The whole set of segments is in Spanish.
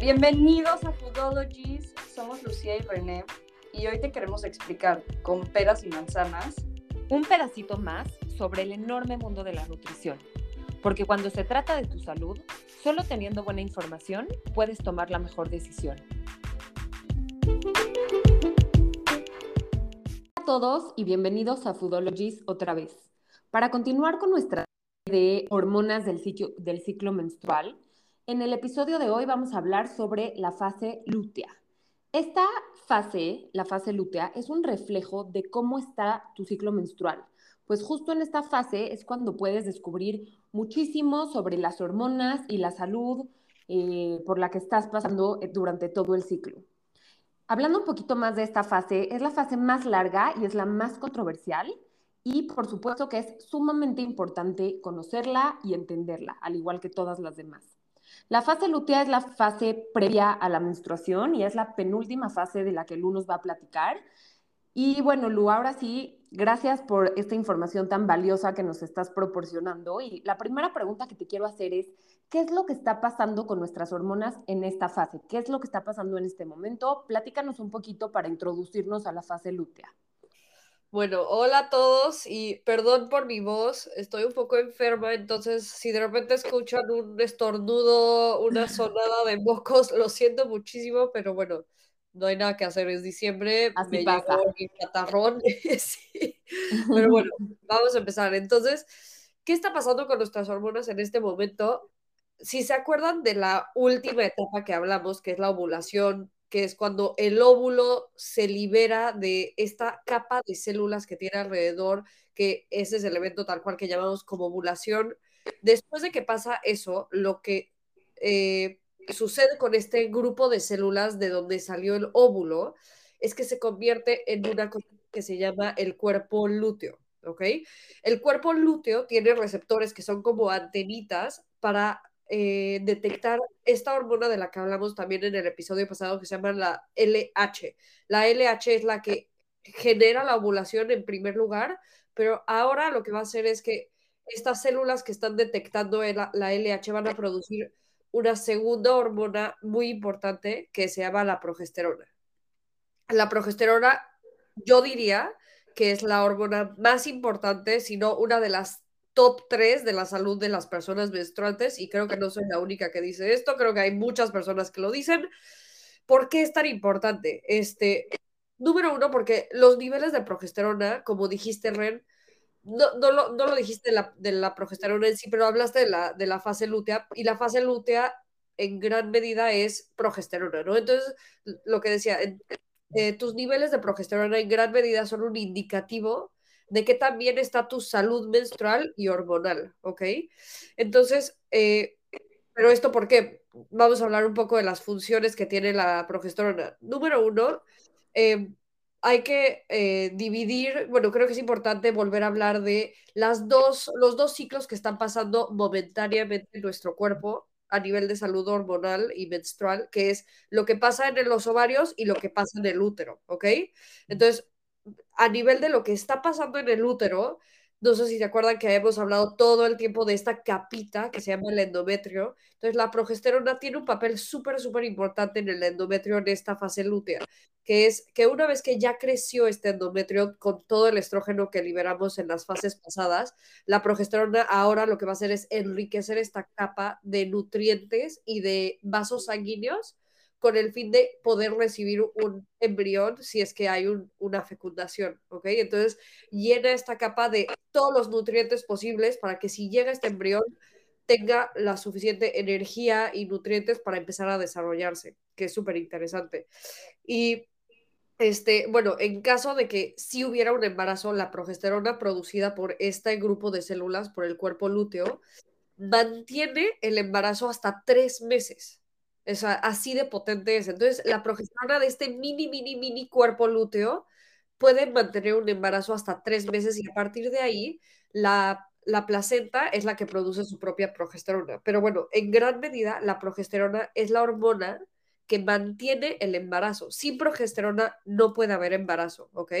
Bienvenidos a Foodologies, somos Lucía y René y hoy te queremos explicar con peras y manzanas un pedacito más sobre el enorme mundo de la nutrición. Porque cuando se trata de tu salud, solo teniendo buena información puedes tomar la mejor decisión. Hola a todos y bienvenidos a Foodologies otra vez. Para continuar con nuestra de hormonas del ciclo, del ciclo menstrual, en el episodio de hoy vamos a hablar sobre la fase lútea. Esta fase, la fase lútea, es un reflejo de cómo está tu ciclo menstrual. Pues justo en esta fase es cuando puedes descubrir muchísimo sobre las hormonas y la salud eh, por la que estás pasando eh, durante todo el ciclo. Hablando un poquito más de esta fase, es la fase más larga y es la más controversial y por supuesto que es sumamente importante conocerla y entenderla, al igual que todas las demás. La fase lútea es la fase previa a la menstruación y es la penúltima fase de la que Lu nos va a platicar. Y bueno, Lu, ahora sí, gracias por esta información tan valiosa que nos estás proporcionando. Y la primera pregunta que te quiero hacer es, ¿qué es lo que está pasando con nuestras hormonas en esta fase? ¿Qué es lo que está pasando en este momento? Platícanos un poquito para introducirnos a la fase lútea. Bueno, hola a todos y perdón por mi voz, estoy un poco enferma, entonces si de repente escuchan un estornudo, una sonada de mocos, lo siento muchísimo, pero bueno, no hay nada que hacer, es diciembre, Así me pasa. llegó mi catarrón, sí. pero bueno, vamos a empezar. Entonces, ¿qué está pasando con nuestras hormonas en este momento? Si se acuerdan de la última etapa que hablamos, que es la ovulación, que es cuando el óvulo se libera de esta capa de células que tiene alrededor, que ese es el evento tal cual que llamamos como ovulación. Después de que pasa eso, lo que eh, sucede con este grupo de células de donde salió el óvulo es que se convierte en una cosa que se llama el cuerpo lúteo. El cuerpo lúteo tiene receptores que son como antenitas para eh, detectar esta hormona de la que hablamos también en el episodio pasado que se llama la LH. La LH es la que genera la ovulación en primer lugar, pero ahora lo que va a hacer es que estas células que están detectando la, LH van a producir una segunda hormona muy importante que se llama la progesterona. La progesterona, yo diría que es la hormona más importante, si no una de las top 3 de la salud de las personas menstruantes y creo que no soy la única que dice esto, creo que hay muchas personas que lo dicen. ¿Por qué es tan importante? Este, número uno, porque los niveles de progesterona, como dijiste, Ren, no, no, lo, no lo dijiste de la, de la, progesterona en sí, pero hablaste de la, de la fase lútea y la fase lútea en gran medida es progesterona, ¿no? Entonces, lo que decía, eh, tus niveles de progesterona en gran medida son un indicativo de que también está tu salud menstrual y hormonal, ¿ok? Entonces, eh, pero esto por qué? Vamos a hablar un poco de las funciones que tiene la progesterona. Número uno, eh, hay que eh, dividir, bueno, creo que es importante volver a hablar de las dos, los dos ciclos que están pasando momentáneamente en nuestro cuerpo a nivel de salud hormonal y menstrual, que es lo que pasa en los ovarios y lo que pasa en el útero, ¿ok? Entonces, a nivel de lo que está pasando en el útero, no sé si se acuerdan que hemos hablado todo el tiempo de esta capita que se llama el endometrio. Entonces, la progesterona tiene un papel súper, súper importante en el endometrio en esta fase lútea, que es que una vez que ya creció este endometrio con todo el estrógeno que liberamos en las fases pasadas, la progesterona ahora lo que va a hacer es enriquecer esta capa de nutrientes y de vasos sanguíneos con el fin de poder recibir un embrión si es que hay una fecundación, ¿ok? Entonces llena esta capa de todos los nutrientes posibles para que si llega este embrión tenga la suficiente energía y nutrientes para empezar a desarrollarse, que es súper interesante. Y este, bueno, en caso de que si hubiera un embarazo, la progesterona producida por este grupo de células, por el cuerpo lúteo, mantiene el embarazo hasta tres meses. Es así de potente es. Entonces, la progesterona de este mini, mini, mini cuerpo lúteo puede mantener un embarazo hasta tres meses y a partir de ahí la, la placenta es la que produce su propia progesterona. Pero bueno, en gran medida la progesterona es la hormona que mantiene el embarazo. Sin progesterona no puede haber embarazo, ¿ok?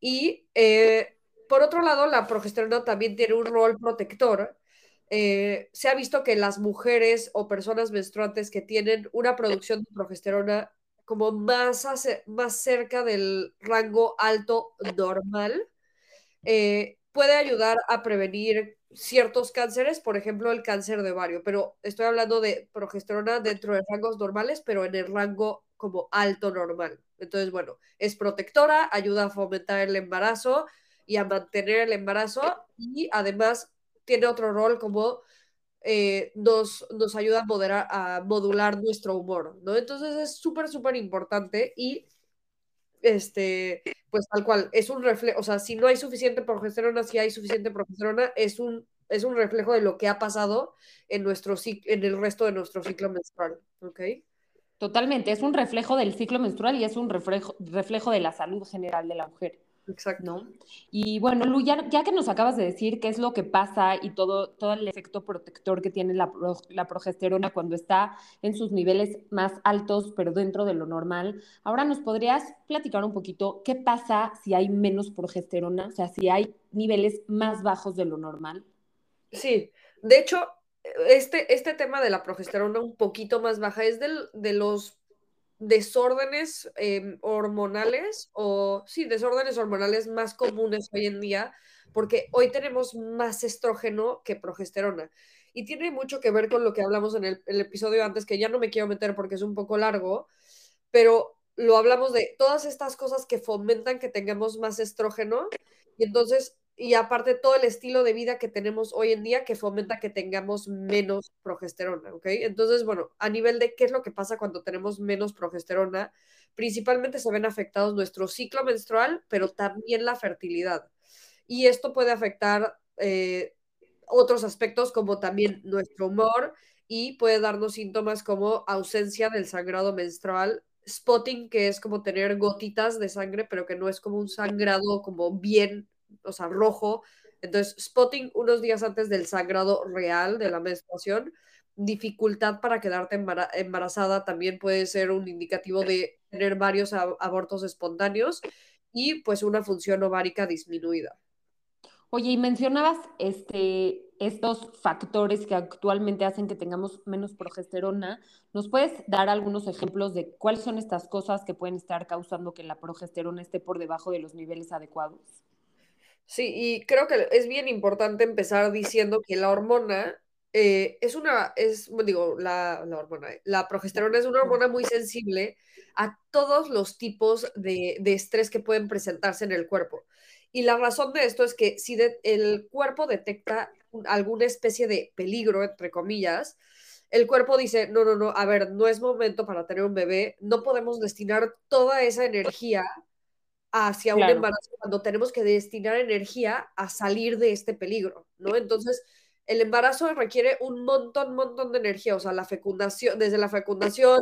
Y eh, por otro lado, la progesterona también tiene un rol protector eh, se ha visto que las mujeres o personas menstruantes que tienen una producción de progesterona como más, más cerca del rango alto normal, eh, puede ayudar a prevenir ciertos cánceres, por ejemplo, el cáncer de ovario, pero estoy hablando de progesterona dentro de rangos normales, pero en el rango como alto normal. Entonces, bueno, es protectora, ayuda a fomentar el embarazo y a mantener el embarazo y además tiene otro rol como eh, nos, nos ayuda a, a modular nuestro humor, ¿no? Entonces es súper, súper importante y este, pues tal cual, es un reflejo, o sea, si no hay suficiente progesterona, si hay suficiente progesterona, es un, es un reflejo de lo que ha pasado en, nuestro, en el resto de nuestro ciclo menstrual, ¿ok? Totalmente, es un reflejo del ciclo menstrual y es un reflejo, reflejo de la salud general de la mujer. Exacto. ¿no? Y bueno, Lu, ya, que nos acabas de decir qué es lo que pasa y todo, todo el efecto protector que tiene la, la, progesterona cuando está en sus niveles más altos, pero dentro de lo normal, ahora nos podrías platicar un poquito qué pasa si hay menos progesterona, o sea, si hay niveles más bajos de lo normal. Sí, de hecho, este, este tema de la progesterona un poquito más baja es del, de los desórdenes em, hormonales o sí, desórdenes hormonales más comunes hoy en día, porque hoy tenemos más estrógeno que progesterona. Y tiene mucho que ver con lo que hablamos en el, el episodio antes, que ya no me quiero meter porque es un poco largo, pero lo hablamos de todas estas cosas que fomentan que tengamos más estrógeno. Y entonces y aparte todo el estilo de vida que tenemos hoy en día que fomenta que tengamos menos progesterona, ¿ok? Entonces, bueno, a nivel de qué es lo que pasa cuando tenemos menos progesterona, principalmente se ven afectados nuestro ciclo menstrual, pero también la fertilidad. Y esto puede afectar eh, otros aspectos como también nuestro humor y puede darnos síntomas como ausencia del sangrado menstrual, spotting, que es como tener gotitas de sangre, pero que no es como un sangrado como bien o sea, rojo. Entonces, spotting unos días antes del sangrado real de la menstruación, dificultad para quedarte embarazada también puede ser un indicativo de tener varios abortos espontáneos y pues una función ovárica disminuida. Oye, y mencionabas este, estos factores que actualmente hacen que tengamos menos progesterona. ¿Nos puedes dar algunos ejemplos de cuáles son estas cosas que pueden estar causando que la progesterona esté por debajo de los niveles adecuados? Sí, y creo que es bien importante empezar diciendo que la hormona eh, es una, es, digo, la, la, hormona, la progesterona es una hormona muy sensible a todos los tipos de, de, estrés que pueden presentarse en el cuerpo. Y la razón de esto es que si el cuerpo detecta alguna especie de peligro, entre comillas, el cuerpo dice, no, no, no, a ver, no es momento para tener un bebé, no podemos destinar toda esa energía hacia un embarazo cuando tenemos que destinar energía a salir de este peligro, ¿no? Entonces, el embarazo requiere un montón, montón de energía, o sea, la fecundación, desde la fecundación,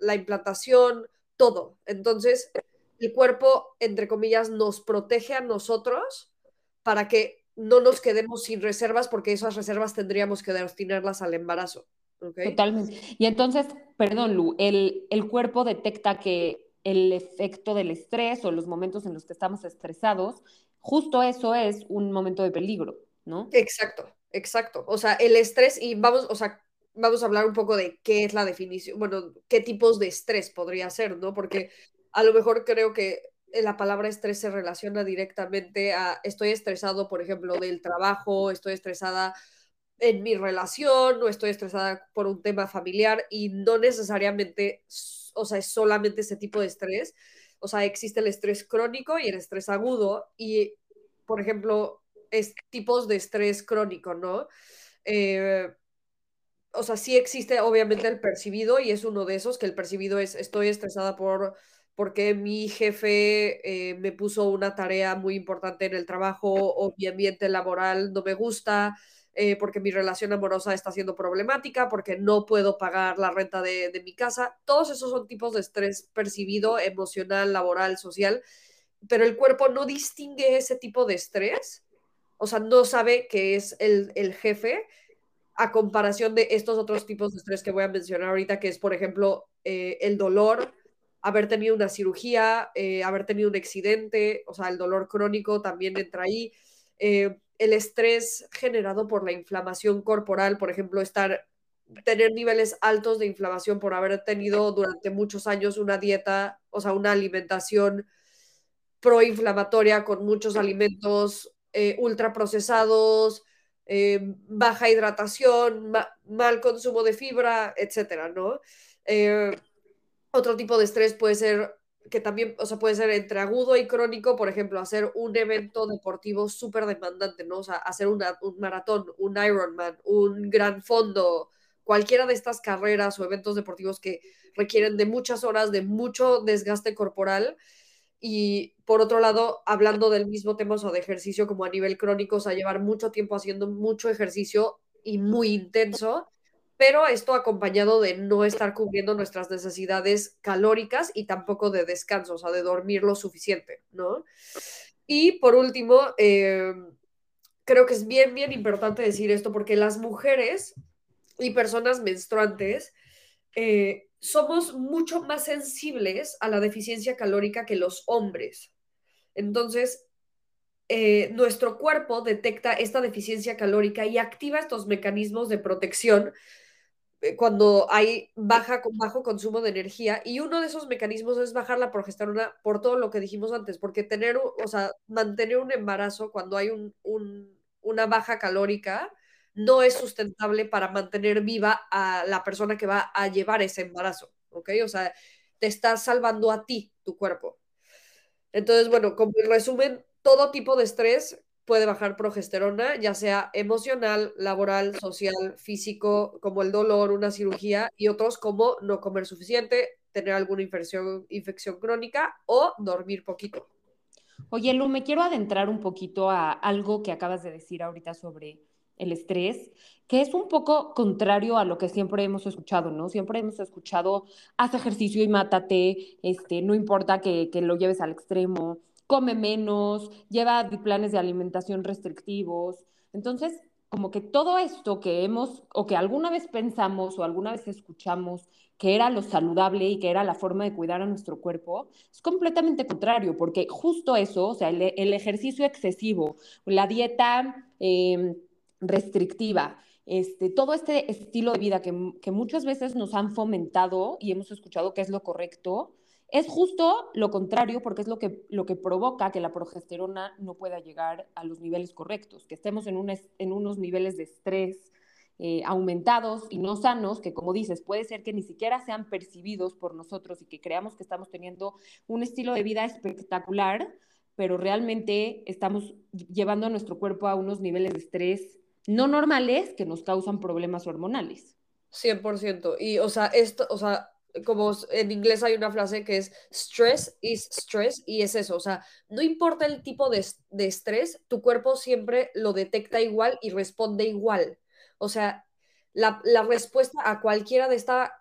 la implantación, todo. Entonces, el cuerpo, entre comillas, nos protege a nosotros para que no nos quedemos sin reservas, porque esas reservas tendríamos que destinarlas al embarazo. Totalmente. Y entonces, perdón, Lu, el, el cuerpo detecta que el efecto del estrés o los momentos en los que estamos estresados, justo eso es un momento de peligro, ¿no? Exacto, exacto. O sea, el estrés, y vamos, o sea, vamos a hablar un poco de qué es la definición, bueno, qué tipos de estrés podría ser, ¿no? Porque a lo mejor creo que la palabra estrés se relaciona directamente a estoy estresado, por ejemplo, del trabajo, estoy estresada en mi relación o estoy estresada por un tema familiar y no necesariamente o sea, es solamente ese tipo de estrés. O sea, existe el estrés crónico y el estrés agudo y, por ejemplo, es tipos de estrés crónico, ¿no? Eh, o sea, sí existe obviamente el percibido y es uno de esos, que el percibido es estoy estresada por porque mi jefe eh, me puso una tarea muy importante en el trabajo o mi ambiente laboral no me gusta, eh, porque mi relación amorosa está siendo problemática, porque no puedo pagar la renta de, de mi casa. Todos esos son tipos de estrés percibido, emocional, laboral, social, pero el cuerpo no distingue ese tipo de estrés, o sea, no sabe que es el, el jefe a comparación de estos otros tipos de estrés que voy a mencionar ahorita, que es, por ejemplo, eh, el dolor, haber tenido una cirugía, eh, haber tenido un accidente, o sea, el dolor crónico también entra ahí, el estrés generado por la inflamación corporal, por ejemplo, estar tener niveles altos de inflamación por haber tenido durante muchos años una dieta, o sea, una alimentación proinflamatoria con muchos alimentos eh, ultraprocesados, eh, baja hidratación, mal consumo de fibra, etcétera, ¿no? Eh, otro tipo de estrés puede ser que también, o sea, puede ser entre agudo y crónico, por ejemplo, hacer un evento deportivo súper demandante, ¿no? O sea, hacer un maratón, un Ironman, un gran fondo, cualquiera de estas carreras o eventos deportivos que requieren de muchas horas, de mucho desgaste corporal. Y por otro lado, hablando del mismo tema, o de ejercicio como a nivel crónico, o sea, llevar mucho tiempo haciendo mucho ejercicio y muy intenso, pero esto acompañado de no estar cubriendo nuestras necesidades calóricas y tampoco de descanso, o sea, de dormir lo suficiente, ¿no? Y por último, eh, creo que es bien, bien importante decir esto porque las mujeres y personas menstruantes eh, somos mucho más sensibles a la deficiencia calórica que los hombres. Entonces, eh, nuestro cuerpo detecta esta deficiencia calórica y activa estos mecanismos de protección cuando hay baja, bajo consumo de energía y uno de esos mecanismos es bajar la progesterona por todo lo que dijimos antes, porque tener, o sea, mantener un embarazo cuando hay un, una baja calórica no es sustentable para mantener viva a la persona que va a llevar ese embarazo, ¿ok? O sea, te estás salvando a ti, tu cuerpo. Entonces, bueno, como resumen, todo tipo de estrés puede bajar progesterona, ya sea emocional, laboral, social, físico, como el dolor, una cirugía, y otros como no comer suficiente, tener alguna infección, infección crónica o dormir poquito. Oye, Lu, me quiero adentrar un poquito a algo que acabas de decir ahorita sobre el estrés, que es un poco contrario a lo que siempre hemos escuchado, ¿no? Siempre hemos escuchado, haz ejercicio y mátate, este, no importa que, que lo lleves al extremo, come menos, lleva planes de alimentación restrictivos. Entonces, como que todo esto que hemos o que alguna vez pensamos o alguna vez escuchamos que era lo saludable y que era la forma de cuidar a nuestro cuerpo, es completamente contrario, porque justo eso, o sea, el, ejercicio excesivo, la dieta em, restrictiva, este, todo este estilo de vida que, que muchas veces nos han fomentado y hemos escuchado que es lo correcto, es justo lo contrario porque es lo que, lo que provoca que la progesterona no pueda llegar a los niveles correctos, que estemos en, en unos niveles de estrés eh, aumentados y no sanos, que como dices, puede ser que ni siquiera sean percibidos por nosotros y que creamos que estamos teniendo un estilo de vida espectacular, pero realmente estamos llevando a nuestro cuerpo a unos niveles de estrés no normales que nos causan problemas hormonales. 100%. Y, o sea, esto, o sea, como en inglés hay una frase que es stress is stress y es eso, o sea, no importa el tipo de, estrés, tu cuerpo siempre lo detecta igual y responde igual. O sea, la, respuesta a cualquiera de esta,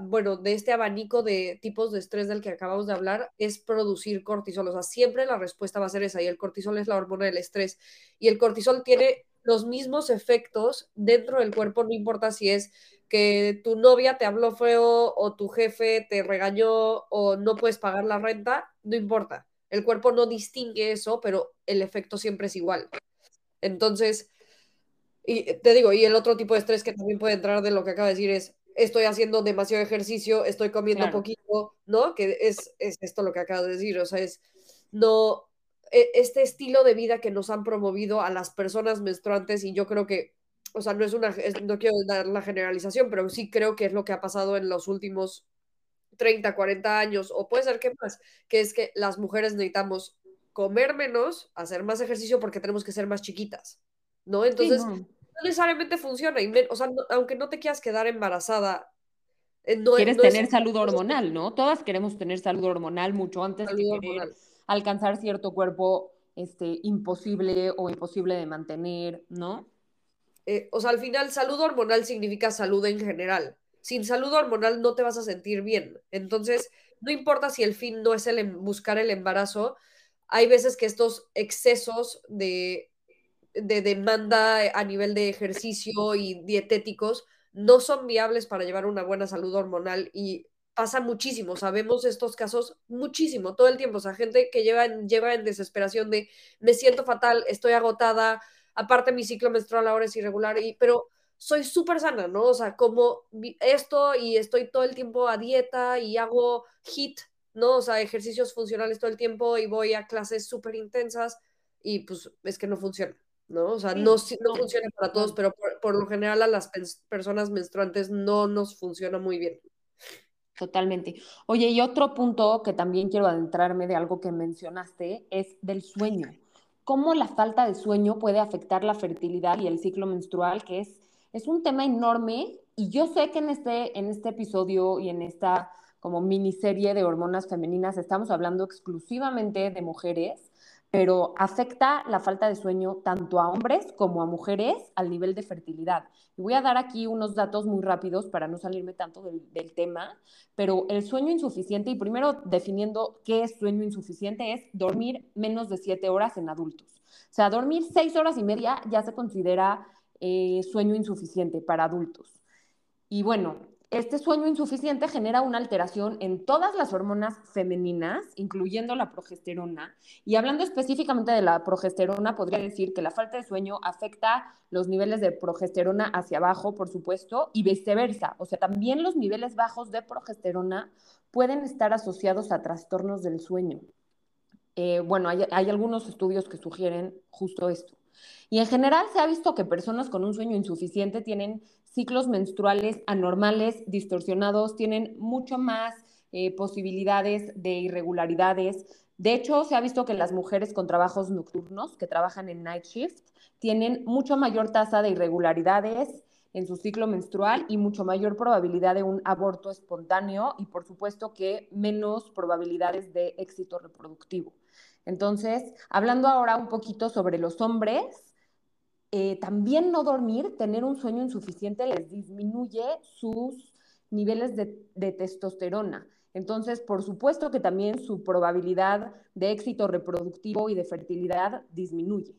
bueno, de este abanico de tipos de estrés del que acabamos de hablar es producir cortisol. O sea, siempre la respuesta va a ser esa y el cortisol es la hormona del estrés y el cortisol tiene los mismos efectos dentro del cuerpo, no importa si es que tu novia te habló feo o tu jefe te regañó o no puedes pagar la renta, no importa. El cuerpo no distingue eso, pero el efecto siempre es igual. Entonces, y te digo, y el otro tipo de estrés que también puede entrar de lo que acaba de decir es, estoy haciendo demasiado ejercicio, estoy comiendo poquito, ¿no? Que es, es esto lo que acabo de decir, o sea, es no, e, este estilo de vida que nos han promovido a las personas menstruantes y yo creo que o sea, no es una, no quiero dar la generalización, pero sí creo que es lo que ha pasado en los últimos 30, 40 años, o puede ser que más, que es que las mujeres necesitamos comer menos, hacer más ejercicio porque tenemos que ser más chiquitas, ¿no? Entonces, no. necesariamente funciona, y o sea, aunque no te quieras quedar embarazada, eh, no, Quieres tener salud hormonal, ¿no? Todas queremos tener salud hormonal mucho antes de querer alcanzar cierto cuerpo este, imposible o imposible de mantener, ¿no? Eh, o sea, al final salud hormonal significa salud en general. Sin salud hormonal no te vas a sentir bien. Entonces, no importa si el fin no es el em, buscar el embarazo, hay veces que estos excesos de, de demanda a nivel de ejercicio y dietéticos no son viables para llevar una buena salud hormonal y pasa muchísimo, sabemos estos casos muchísimo, todo el tiempo, o sea, gente que lleva, lleva en desesperación de me siento fatal, estoy agotada, aparte mi ciclo menstrual ahora es irregular, y, pero soy súper sana, ¿no? O sea, como esto y estoy todo el tiempo a dieta y hago HIT, ¿no? O sea, ejercicios funcionales todo el tiempo y voy a clases súper intensas y pues es que no funciona, ¿no? O sea, no, no, funciona para todos, pero por, lo general a las personas menstruantes no nos funciona muy bien. Totalmente. Oye, y otro punto que también quiero adentrarme de algo que mencionaste es del sueño. ¿Cómo la falta de sueño puede afectar la fertilidad y el ciclo menstrual, que es, es un tema enorme? Y yo sé que en este, en este episodio y en esta como miniserie de hormonas femeninas estamos hablando exclusivamente de mujeres, pero afecta la falta de sueño tanto a hombres como a mujeres al nivel de fertilidad. Voy a dar aquí unos datos muy rápidos para no salirme tanto del, tema, pero el sueño insuficiente, y primero definiendo qué es sueño insuficiente, es dormir menos de siete horas en adultos. O sea, dormir seis horas y media ya se considera eh, sueño insuficiente para adultos. Y bueno, este sueño insuficiente genera una alteración en todas las hormonas femeninas, incluyendo la progesterona. Y hablando específicamente de la progesterona, podría decir que la falta de sueño afecta los niveles de progesterona hacia abajo, por supuesto, y viceversa. O sea, también los niveles bajos de progesterona pueden estar asociados a trastornos del sueño. Eh, bueno, hay, hay algunos estudios que sugieren justo esto. Y en general se ha visto que personas con un sueño insuficiente tienen ciclos menstruales anormales, distorsionados, tienen mucho más eh, posibilidades de irregularidades. De hecho, se ha visto que las mujeres con trabajos nocturnos, que trabajan en night shift, tienen mucho mayor tasa de irregularidades en su ciclo menstrual y mucho mayor probabilidad de un aborto espontáneo y por supuesto que menos probabilidades de éxito reproductivo. Entonces, hablando ahora un poquito sobre los hombres, eh, también no dormir, tener un sueño insuficiente, les disminuye sus niveles de, testosterona. Entonces, por supuesto que también su probabilidad de éxito reproductivo y de fertilidad disminuye.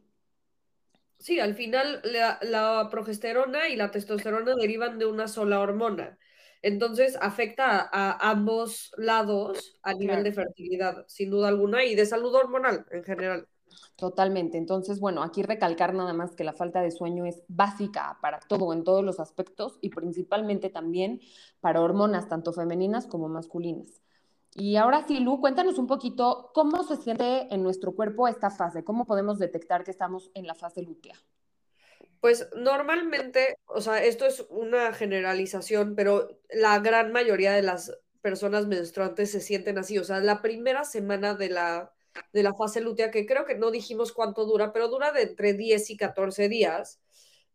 Sí, al final la, progesterona y la testosterona derivan de una sola hormona. Entonces afecta a, ambos lados a nivel de fertilidad, sin duda alguna, y de salud hormonal en general. Totalmente. Entonces, bueno, aquí recalcar nada más que la falta de sueño es básica para todo, en todos los aspectos y principalmente también para hormonas, tanto femeninas como masculinas. Y ahora sí, Lu, cuéntanos un poquito cómo se siente en nuestro cuerpo esta fase, cómo podemos detectar que estamos en la fase lútea. Pues normalmente, o sea, esto es una generalización, pero la gran mayoría de las personas menstruantes se sienten así, o sea, la primera semana de la de la fase lútea, que creo que no dijimos cuánto dura, pero dura de entre 10 y 14 días.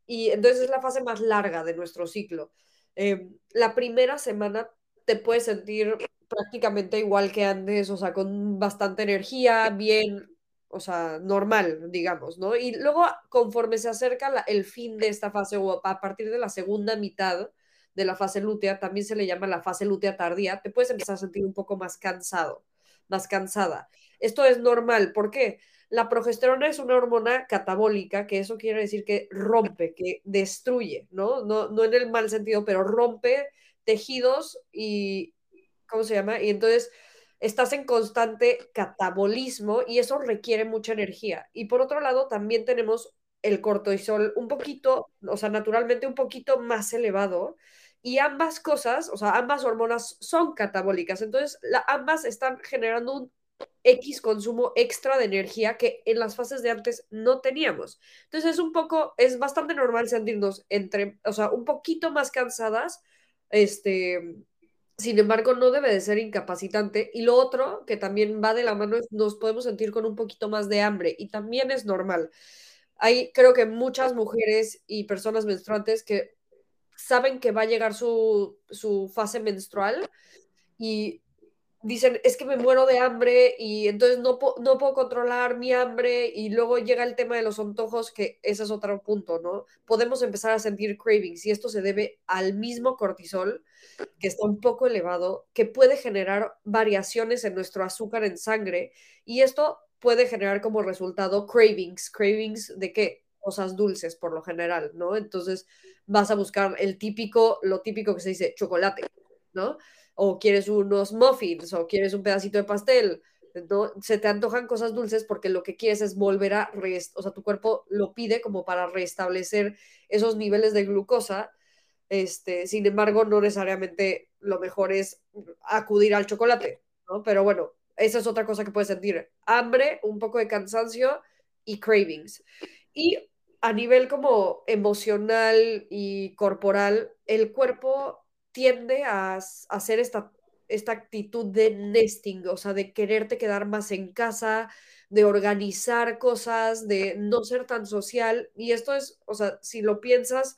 Y entonces es la fase más larga de nuestro ciclo. Eh, la primera semana te puedes sentir prácticamente igual que antes, o sea, con bastante energía, bien, o sea, normal, digamos, ¿no? Y luego, conforme se acerca el fin de esta fase, o a partir de la segunda mitad de la fase lútea, también se le llama la fase lútea tardía, te puedes empezar a sentir un poco más cansado, más cansada. Esto es normal. ¿Por qué? La progesterona es una hormona catabólica, que eso quiere decir que rompe, que destruye, ¿no? No, no en el mal sentido, pero rompe tejidos y, ¿cómo se llama? Y entonces estás en constante catabolismo y eso requiere mucha energía. Y por otro lado, también tenemos el cortisol un poquito, o sea, naturalmente un poquito más elevado. Y ambas cosas, o sea, ambas hormonas son catabólicas. Entonces, ambas están generando un X consumo extra de energía que en las fases de antes no teníamos. Entonces es un poco, es bastante normal sentirnos entre, o sea, un poquito más cansadas, este, sin embargo, no debe de ser incapacitante. Y lo otro que también va de la mano es nos podemos sentir con un poquito más de hambre y también es normal. Hay, creo que muchas mujeres y personas menstruantes que saben que va a llegar su, su fase menstrual y dicen, es que me muero de hambre y entonces no, no puedo controlar mi hambre y luego llega el tema de los antojos, que ese es otro punto, ¿no? Podemos empezar a sentir cravings y esto se debe al mismo cortisol, que está un poco elevado, que puede generar variaciones en nuestro azúcar en sangre y esto puede generar como resultado cravings, cravings de qué? Cosas dulces por lo general, ¿no? Entonces vas a buscar el típico, lo típico que se dice chocolate, ¿no? O quieres unos muffins, o quieres un pedacito de pastel, ¿no? Se te antojan cosas dulces porque lo que quieres es volver a, o sea, tu cuerpo lo pide como para restablecer esos niveles de glucosa. Este, sin embargo, no necesariamente lo mejor es acudir al chocolate, ¿no? Pero bueno, esa es otra cosa que puedes sentir. Hambre, un poco de cansancio y cravings. Y a nivel como emocional y corporal, el cuerpo tiende a, hacer esta, esta actitud de nesting, o sea, de quererte quedar más en casa, de organizar cosas, de no ser tan social. Y esto es, o sea, si lo piensas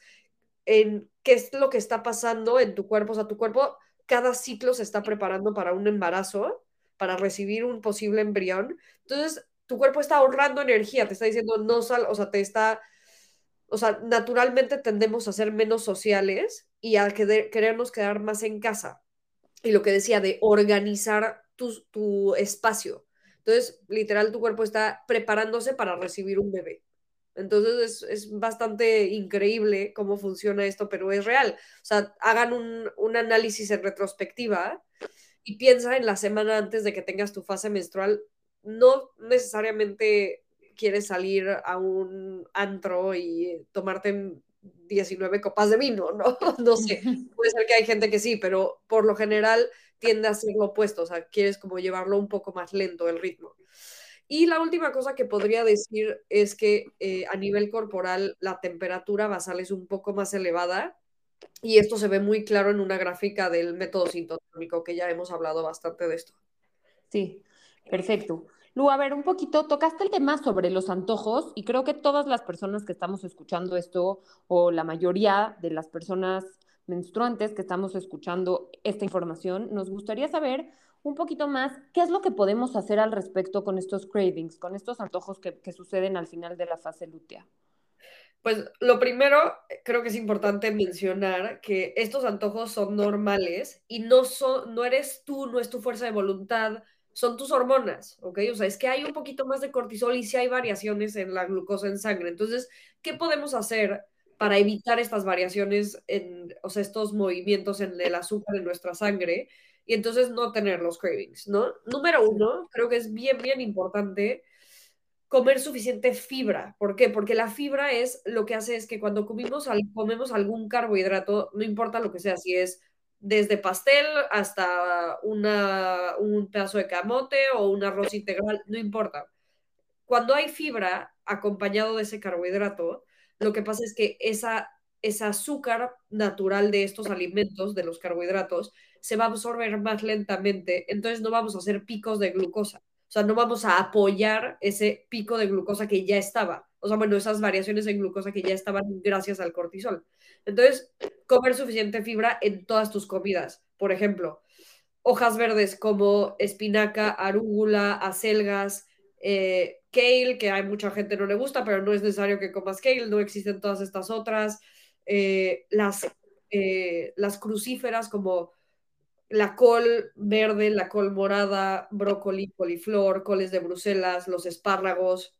en qué es lo que está pasando en tu cuerpo, o sea, tu cuerpo cada ciclo se está preparando para un embarazo, para recibir un posible embrión. Entonces, tu cuerpo está ahorrando energía, te está diciendo no sal, o sea, te está, o sea, naturalmente tendemos a ser menos sociales y a querernos quedar más en casa. Y lo que decía de organizar tu, tu espacio. Entonces, literal, tu cuerpo está preparándose para recibir un bebé. Entonces es, es, bastante increíble cómo funciona esto, pero es real. O sea, hagan un, un, análisis en retrospectiva y piensa en la semana antes de que tengas tu fase menstrual. No necesariamente quieres salir a un antro y tomarte 19 copas de vino, ¿no? No sé, puede ser que hay gente que sí, pero por lo general tiende a ser lo opuesto, o sea, quieres como llevarlo un poco más lento el ritmo. Y la última cosa que podría decir es que eh, a nivel corporal la temperatura basal es un poco más elevada y esto se ve muy claro en una gráfica del método sintotómico, que ya hemos hablado bastante de esto. Sí, perfecto. Lu, a ver, un poquito, tocaste el tema sobre los antojos y creo que todas las personas que estamos escuchando esto, o la mayoría de las personas menstruantes que estamos escuchando esta información, nos gustaría saber un poquito más qué es lo que podemos hacer al respecto con estos cravings, con estos antojos que, suceden al final de la fase lútea. Pues lo primero, creo que es importante mencionar que estos antojos son normales y no, son, no eres tú, no es tu fuerza de voluntad, son tus hormonas, ¿ok? O sea, es que hay un poquito más de cortisol y sí hay variaciones en la glucosa en sangre. Entonces, ¿qué podemos hacer para evitar estas variaciones, en, o sea, estos movimientos en el azúcar en nuestra sangre? y entonces no tener los cravings, ¿no? Número uno, creo que es bien, bien importante comer suficiente fibra. ¿Por qué? Porque la fibra es lo que hace es que cuando comimos, comemos algún carbohidrato, no importa lo que sea, si es desde pastel hasta un pedazo de camote o un arroz integral, no importa. Cuando hay fibra acompañado de ese carbohidrato, lo que pasa es que esa, esa azúcar natural de estos alimentos, de los carbohidratos, se va a absorber más lentamente, entonces no vamos a hacer picos de glucosa. O sea, no vamos a apoyar ese pico de glucosa que ya estaba. O sea, bueno, esas variaciones en glucosa que ya estaban gracias al cortisol. Entonces, comer suficiente fibra en todas tus comidas. Por ejemplo, hojas verdes como espinaca, arúgula, acelgas, eh, kale, que hay mucha gente no le gusta, pero no es necesario que comas kale, no existen todas estas otras. Eh, las, eh, las crucíferas como la col verde, la col morada, brócoli, coliflor, coles de Bruselas, los espárragos,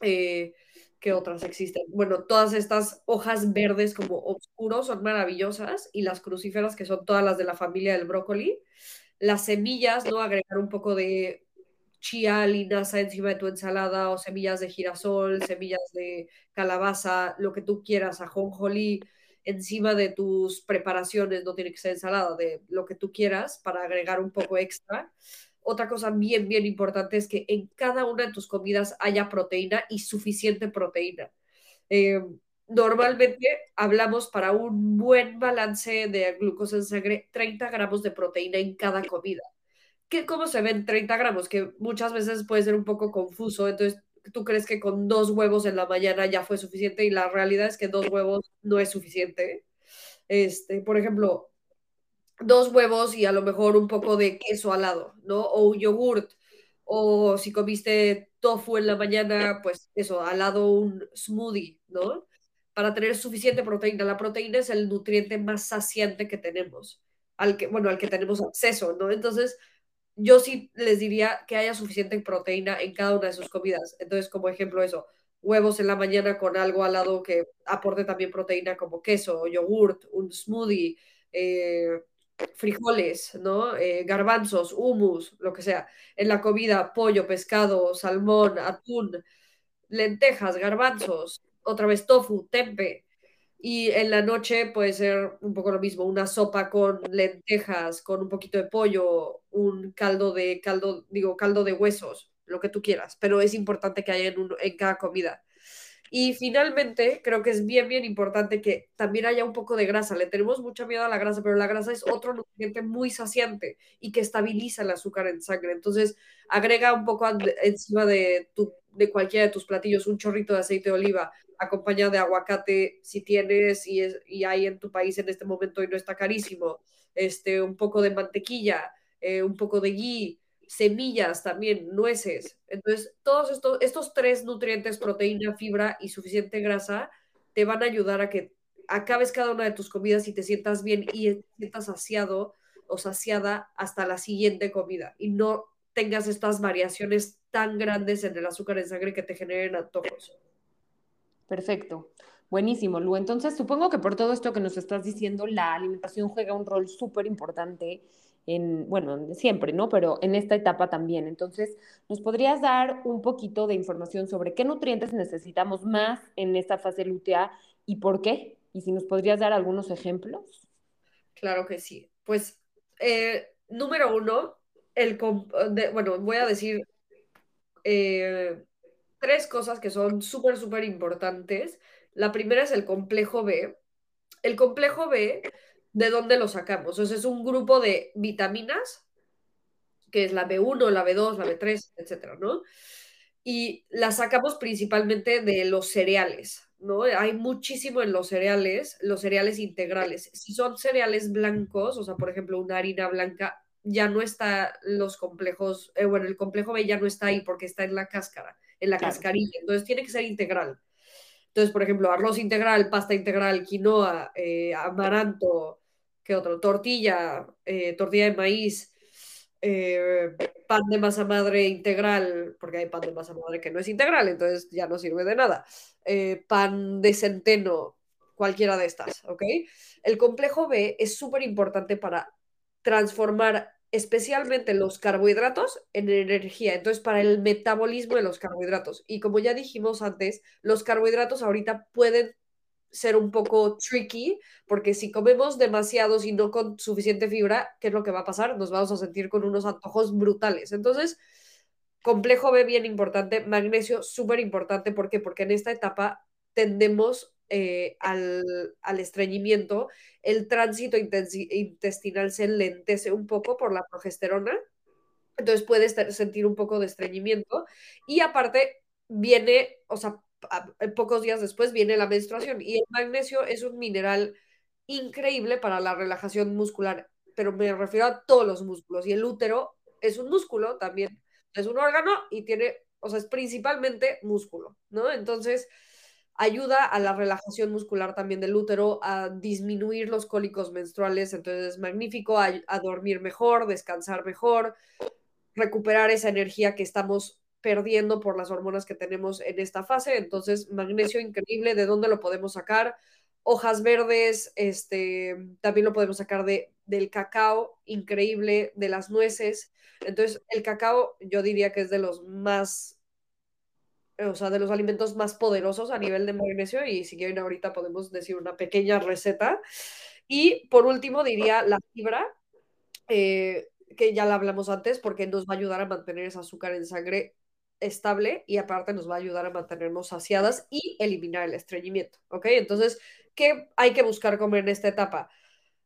eh, ¿qué otras existen? Bueno, todas estas hojas verdes como oscuros son maravillosas y las crucíferas, que son todas las de la familia del brócoli. Las semillas, ¿no? Agregar un poco de chía, linaza encima de tu ensalada o semillas de girasol, semillas de calabaza, lo que tú quieras, ajonjolí encima de tus preparaciones, no tiene que ser ensalada, de lo que tú quieras para agregar un poco extra. Otra cosa bien, bien importante es que en cada una de tus comidas haya proteína y suficiente proteína. Eh, normalmente hablamos para un buen balance de glucosa en sangre, 30 gramos de proteína en cada comida. ¿Qué, ¿Cómo se ven 30 gramos? Que muchas veces puede ser un poco confuso, entonces tú crees que con dos huevos en la mañana ya fue suficiente y la realidad es que dos huevos no es suficiente. Este, por ejemplo, dos huevos y a lo mejor un poco de queso al lado, ¿no? O un yogurt. O si comiste tofu en la mañana, pues eso, al lado un smoothie, ¿no? Para tener suficiente proteína. La proteína es el nutriente más saciante que tenemos, al que, bueno, al que tenemos acceso, ¿no? Entonces, yo sí les diría que haya suficiente proteína en cada una de sus comidas. Entonces, como ejemplo, eso, huevos en la mañana con algo al lado que aporte también proteína como queso, yogurt, un smoothie, eh, frijoles, ¿no? Eh, garbanzos, humus, lo que sea. En la comida, pollo, pescado, salmón, atún, lentejas, garbanzos, otra vez tofu, tempe. Y en la noche puede ser un poco lo mismo, una sopa con lentejas, con un poquito de pollo, un caldo de caldo, digo, caldo de huesos, lo que tú quieras, pero es importante que haya en, en cada comida. Y finalmente, creo que es bien, bien importante que también haya un poco de grasa. Le tenemos mucha miedo a la grasa, pero la grasa es otro nutriente muy saciante y que estabiliza el azúcar en sangre. Entonces, agrega un poco encima de, tu, de cualquiera de tus platillos un chorrito de aceite de oliva acompañado de aguacate, si tienes y, es, y hay en tu país en este momento y no está carísimo. Este, un poco de mantequilla, eh, un poco de ghee, semillas también, nueces. Entonces, todos estos, estos tres nutrientes, proteína, fibra y suficiente grasa, te van a ayudar a que acabes cada una de tus comidas y te sientas bien y te sientas saciado o saciada hasta la siguiente comida y no tengas estas variaciones tan grandes en el azúcar en sangre que te generen antojos. Perfecto. Buenísimo, Lu. Entonces, supongo que por todo esto que nos estás diciendo, la alimentación juega un rol súper importante en, bueno, siempre, ¿no? Pero en esta etapa también. Entonces, ¿nos podrías dar un poquito de información sobre qué nutrientes necesitamos más en esta fase lútea y por qué? Y si nos podrías dar algunos ejemplos. Claro que sí. Pues, eh, número uno, el, bueno, voy a decir eh, tres cosas que son súper, súper importantes. La primera es el complejo B. El complejo B ¿de dónde lo sacamos? O sea, es un grupo de vitaminas, que es la B1, la B2, la B3, etcétera, ¿no? Y la sacamos principalmente de los cereales, ¿no? Hay muchísimo en los cereales, los cereales integrales. Si son cereales blancos, o sea, por ejemplo, una harina blanca, ya no está los complejos, eh, bueno, el complejo B ya no está ahí porque está en la cáscara, en la cascarilla, entonces tiene que ser integral. Entonces, por ejemplo, arroz integral, pasta integral, quinoa, eh, amaranto, ¿qué otro? Tortilla, eh, tortilla de maíz, eh, pan de masa madre integral, porque hay pan de masa madre que no es integral, entonces ya no sirve de nada. pan de centeno, cualquiera de estas, ¿ok? El complejo B es súper importante para transformar especialmente los carbohidratos en energía, entonces para el metabolismo de los carbohidratos. Y como ya dijimos antes, los carbohidratos ahorita pueden ser un poco tricky, porque si comemos demasiados y no con suficiente fibra, ¿qué es lo que va a pasar? Nos vamos a sentir con unos antojos brutales. Entonces, complejo B bien importante, magnesio súper importante, ¿por qué? Porque en esta etapa tendemos eh, al, al, estreñimiento, el tránsito intestinal se lentece un poco por la progesterona, entonces puedes sentir un poco de estreñimiento y aparte viene, o sea, pocos días después viene la menstruación y el magnesio es un mineral increíble para la relajación muscular, pero me refiero a todos los músculos y el útero es un músculo también, es un órgano y tiene, o sea, es principalmente músculo, ¿no? Entonces, ayuda a la relajación muscular también del útero, a disminuir los cólicos menstruales, entonces es magnífico, a, dormir mejor, descansar mejor, recuperar esa energía que estamos perdiendo por las hormonas que tenemos en esta fase. Entonces, magnesio increíble, ¿de dónde lo podemos sacar? Hojas verdes, este, también lo podemos sacar de, del cacao, increíble, de las nueces. Entonces, el cacao yo diría que es de los más o sea, de los alimentos más poderosos a nivel de magnesio y si quieren ahorita podemos decir una pequeña receta. Y por último diría la fibra, eh, que ya la hablamos antes porque nos va a ayudar a mantener ese azúcar en sangre estable y aparte nos va a ayudar a mantenernos saciadas y eliminar el estreñimiento, ¿ok? Entonces, ¿qué hay que buscar comer en esta etapa?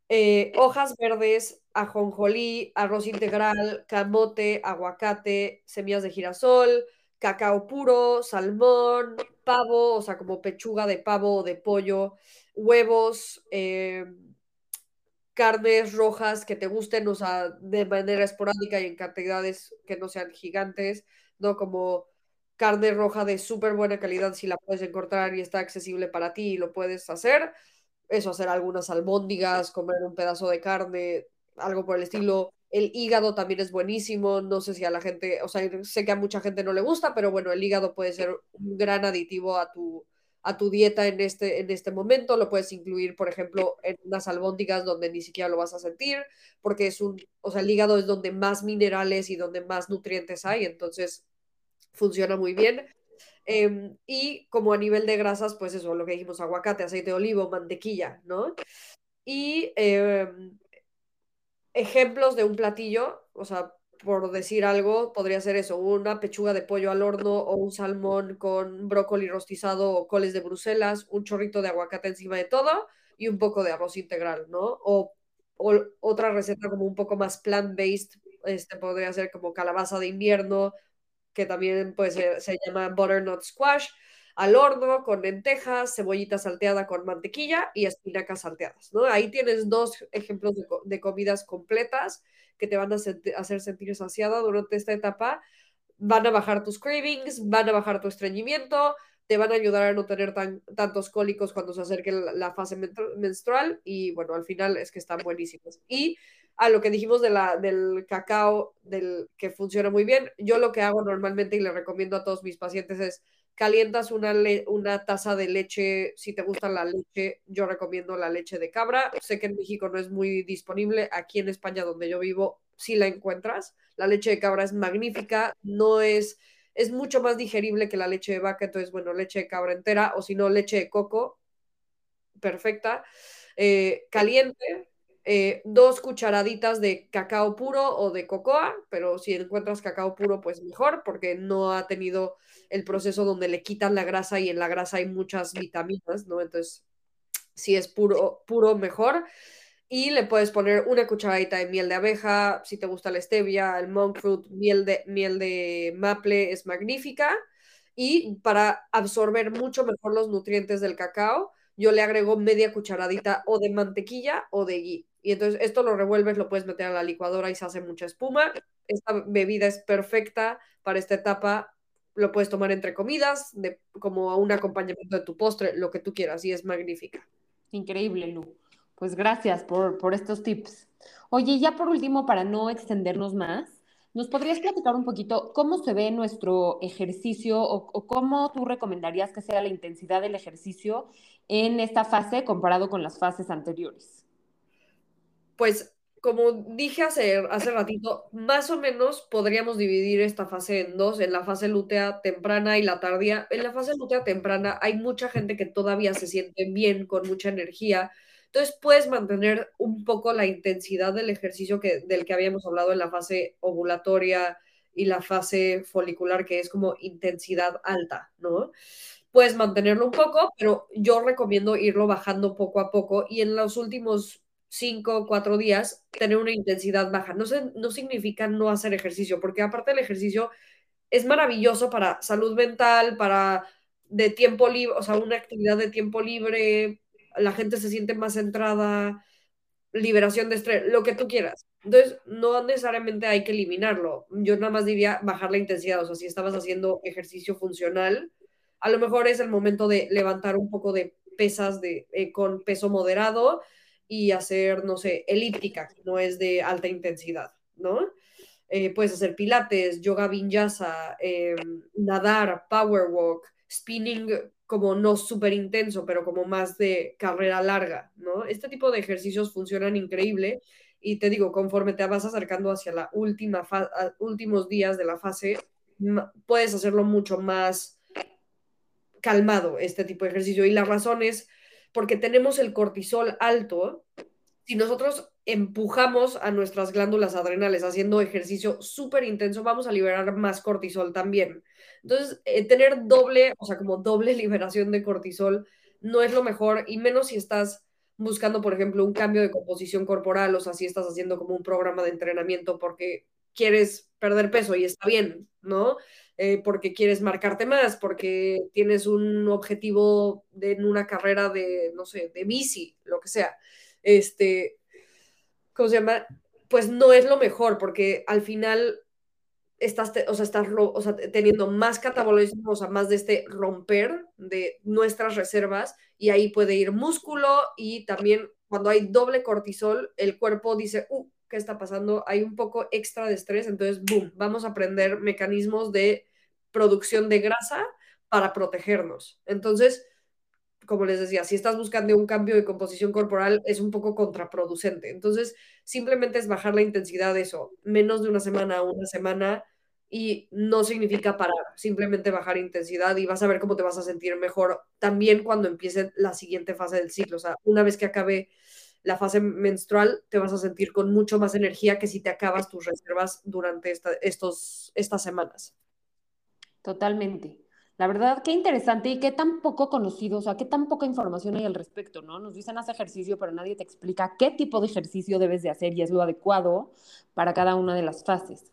Eh, hojas verdes, ajonjolí, arroz integral, camote, aguacate, semillas de girasol, cacao puro, salmón, pavo, o sea, como pechuga de pavo o de pollo, huevos, eh, carnes rojas que te gusten, o sea, de manera esporádica y en cantidades que no sean gigantes, ¿no? Como carne roja de súper buena calidad si la puedes encontrar y está accesible para ti y lo puedes hacer. Eso, hacer algunas albóndigas, comer un pedazo de carne, algo por el estilo el hígado también es buenísimo, no sé si a la gente, o sea, sé que a mucha gente no le gusta, pero bueno, el hígado puede ser un gran aditivo a tu, a tu dieta en este, en este momento. Lo puedes incluir, por ejemplo, en unas albóndigas donde ni siquiera lo vas a sentir, porque es un, o sea, el hígado es donde más minerales y donde más nutrientes hay, entonces funciona muy bien. Em, y como a nivel de grasas, pues eso, lo que dijimos, aguacate, aceite de olivo, mantequilla, ¿no? Y em, ejemplos de un platillo, o sea, por decir algo, podría ser eso, una pechuga de pollo al horno o un salmón con brócoli rostizado o coles de Bruselas, un chorrito de aguacate encima de todo y un poco de arroz integral, ¿no? O, otra receta como un poco más plant-based, este podría ser como calabaza de invierno, que también pues, se llama butternut squash, al horno con lentejas, cebollita salteada con mantequilla y espinacas salteadas, ¿no? Ahí tienes dos ejemplos de, comidas completas que te van a hacer sentir saciada durante esta etapa. Van a bajar tus cravings, van a bajar tu estreñimiento, te van a ayudar a no tener tan, tantos cólicos cuando se acerque la, fase menstrual y bueno, al final es que están buenísimos. Y a lo que dijimos de la, del cacao, del que funciona muy bien, yo lo que hago normalmente y le recomiendo a todos mis pacientes es calientas una, una taza de leche, si te gusta la leche, yo recomiendo la leche de cabra. Sé que en México no es muy disponible, aquí en España donde yo vivo sí la encuentras. La leche de cabra es magnífica, no es, es mucho más digerible que la leche de vaca, entonces bueno, leche de cabra entera o si no, leche de coco, perfecta. Eh, caliente, eh, dos cucharaditas de cacao puro o de cocoa, pero si encuentras cacao puro, pues mejor, porque no ha tenido el proceso donde le quitan la grasa y en la grasa hay muchas vitaminas, ¿no? Entonces, si es puro, puro, mejor. Y le puedes poner una cucharadita de miel de abeja, si te gusta la stevia, el monk fruit, miel de, miel de maple es magnífica. Y para absorber mucho mejor los nutrientes del cacao, yo le agrego media cucharadita o de mantequilla o de ghee. Y entonces esto lo revuelves, lo puedes meter a la licuadora y se hace mucha espuma. Esta bebida es perfecta para esta etapa. Lo puedes tomar entre comidas, de, como un acompañamiento de tu postre, lo que tú quieras, y es magnífica. Increíble, Lu. Pues gracias por, por estos tips. Oye, ya por último, para no extendernos más, ¿nos podrías platicar un poquito cómo se ve nuestro ejercicio o, o, cómo tú recomendarías que sea la intensidad del ejercicio en esta fase comparado con las fases anteriores? Pues como dije hace, hace ratito, más o menos podríamos dividir esta fase en dos, en la fase lútea temprana y la tardía. En la fase lútea temprana hay mucha gente que todavía se siente bien, con mucha energía. Entonces puedes mantener un poco la intensidad del ejercicio que, del que habíamos hablado en la fase ovulatoria y la fase folicular, que es como intensidad alta, ¿no? Puedes mantenerlo un poco, pero yo recomiendo irlo bajando poco a poco y en los últimos cinco o cuatro días, tener una intensidad baja. No, no significa no hacer ejercicio, porque aparte del ejercicio es maravilloso para salud mental, para de tiempo libre, o sea, una actividad de tiempo libre, la gente se siente más centrada, liberación de estrés, lo que tú quieras. Entonces, no necesariamente hay que eliminarlo. Yo nada más diría bajar la intensidad, o sea, si estabas haciendo ejercicio funcional, a lo mejor es el momento de levantar un poco de pesas de, eh, con peso moderado y hacer, no sé, elíptica, que no es de alta intensidad, ¿no? Eh, puedes hacer pilates, yoga vinyasa, eh, nadar, power walk, spinning como no súper intenso, pero como más de carrera larga, ¿no? Este tipo de ejercicios funcionan increíble y te digo, conforme te vas acercando hacia la última últimos días de la fase, puedes hacerlo mucho más calmado este tipo de ejercicio y la razón es porque tenemos el cortisol alto, si nosotros empujamos a nuestras glándulas adrenales haciendo ejercicio súper intenso, vamos a liberar más cortisol también. Entonces, eh, tener doble, o sea, como doble liberación de cortisol no es lo mejor, y menos si estás buscando, por ejemplo, un cambio de composición corporal, o sea, si estás haciendo como un programa de entrenamiento porque quieres perder peso y está bien, ¿no? Eh, porque quieres marcarte más, porque tienes un objetivo de, en una carrera de, no sé, de bici, lo que sea. Este, ¿cómo se llama? Pues no es lo mejor, porque al final estás, o sea, estás o sea, teniendo más catabolismo, o sea, más de este romper de nuestras reservas, y ahí puede ir músculo, y también cuando hay doble cortisol, el cuerpo dice, uh, qué está pasando, hay un poco extra de estrés, entonces, boom, vamos a aprender mecanismos de producción de grasa para protegernos. Entonces, como les decía, si estás buscando un cambio de composición corporal, es un poco contraproducente. Entonces, simplemente es bajar la intensidad de eso, menos de una semana a una semana, y no significa parar, simplemente bajar intensidad y vas a ver cómo te vas a sentir mejor también cuando empiece la siguiente fase del ciclo. O sea, una vez que acabe la fase menstrual, te vas a sentir con mucho más energía que si te acabas tus reservas durante estos, estas semanas. Totalmente. La verdad, qué interesante y qué tan poco conocido, o sea, qué tan poca información hay al respecto, ¿no? Nos dicen haz ejercicio, pero nadie te explica qué tipo de ejercicio debes de hacer y es lo adecuado para cada una de las fases,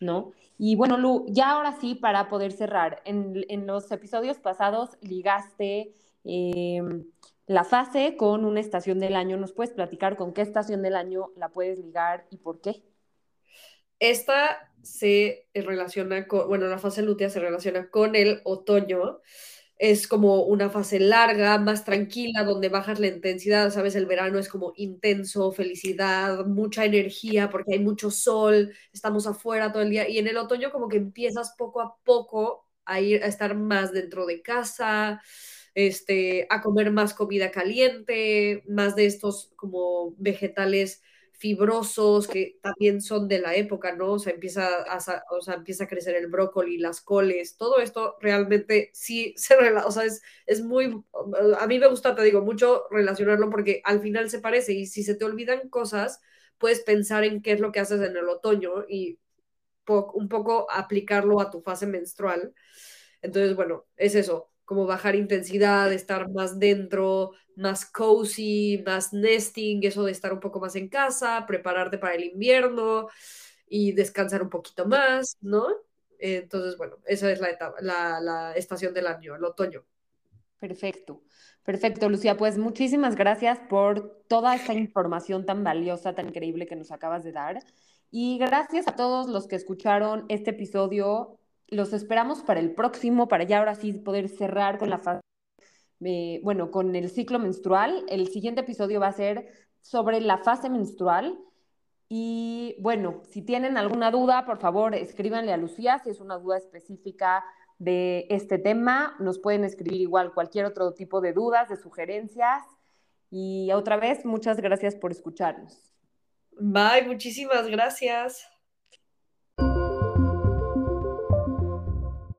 ¿no? Y bueno, Lu, ya ahora sí, para poder cerrar, en, los episodios pasados ligaste em, la fase con una estación del año. ¿Nos puedes platicar con qué estación del año la puedes ligar y por qué? Esta se relaciona con, bueno, la fase lútea se relaciona con el otoño. Es como una fase larga, más tranquila, donde bajas la intensidad, ¿sabes? El verano es como intenso, felicidad, mucha energía, porque hay mucho sol, estamos afuera todo el día. Y en el otoño como que empiezas poco a poco a ir a estar más dentro de casa, este, a comer más comida caliente, más de estos como vegetales fibrosos que también son de la época, ¿no? O sea, empieza a, o sea, empieza a crecer el brócoli, las coles, todo esto realmente sí se relaciona, o sea, es, es muy, a mí me gusta, te digo, mucho relacionarlo porque al final se parece y si se te olvidan cosas, puedes pensar en qué es lo que haces en el otoño y un poco aplicarlo a tu fase menstrual. Entonces, bueno, es eso, como bajar intensidad, estar más dentro, más cozy, más nesting, eso de estar un poco más en casa, prepararte para el invierno y descansar un poquito más, ¿no? Entonces, bueno, esa es la, etapa, la, estación del año, el otoño. Perfecto, perfecto, Lucía. Pues muchísimas gracias por toda esta información tan valiosa, tan increíble que nos acabas de dar. Y gracias a todos los que escucharon este episodio los esperamos para el próximo, para ya ahora sí poder cerrar con la fase, bueno, con el ciclo menstrual. El siguiente episodio va a ser sobre la fase menstrual. Y bueno, si tienen alguna duda, por favor, escríbanle a Lucía si es una duda específica de este tema. Nos pueden escribir igual cualquier otro tipo de dudas, de sugerencias. Y otra vez, muchas gracias por escucharnos. Bye, muchísimas gracias.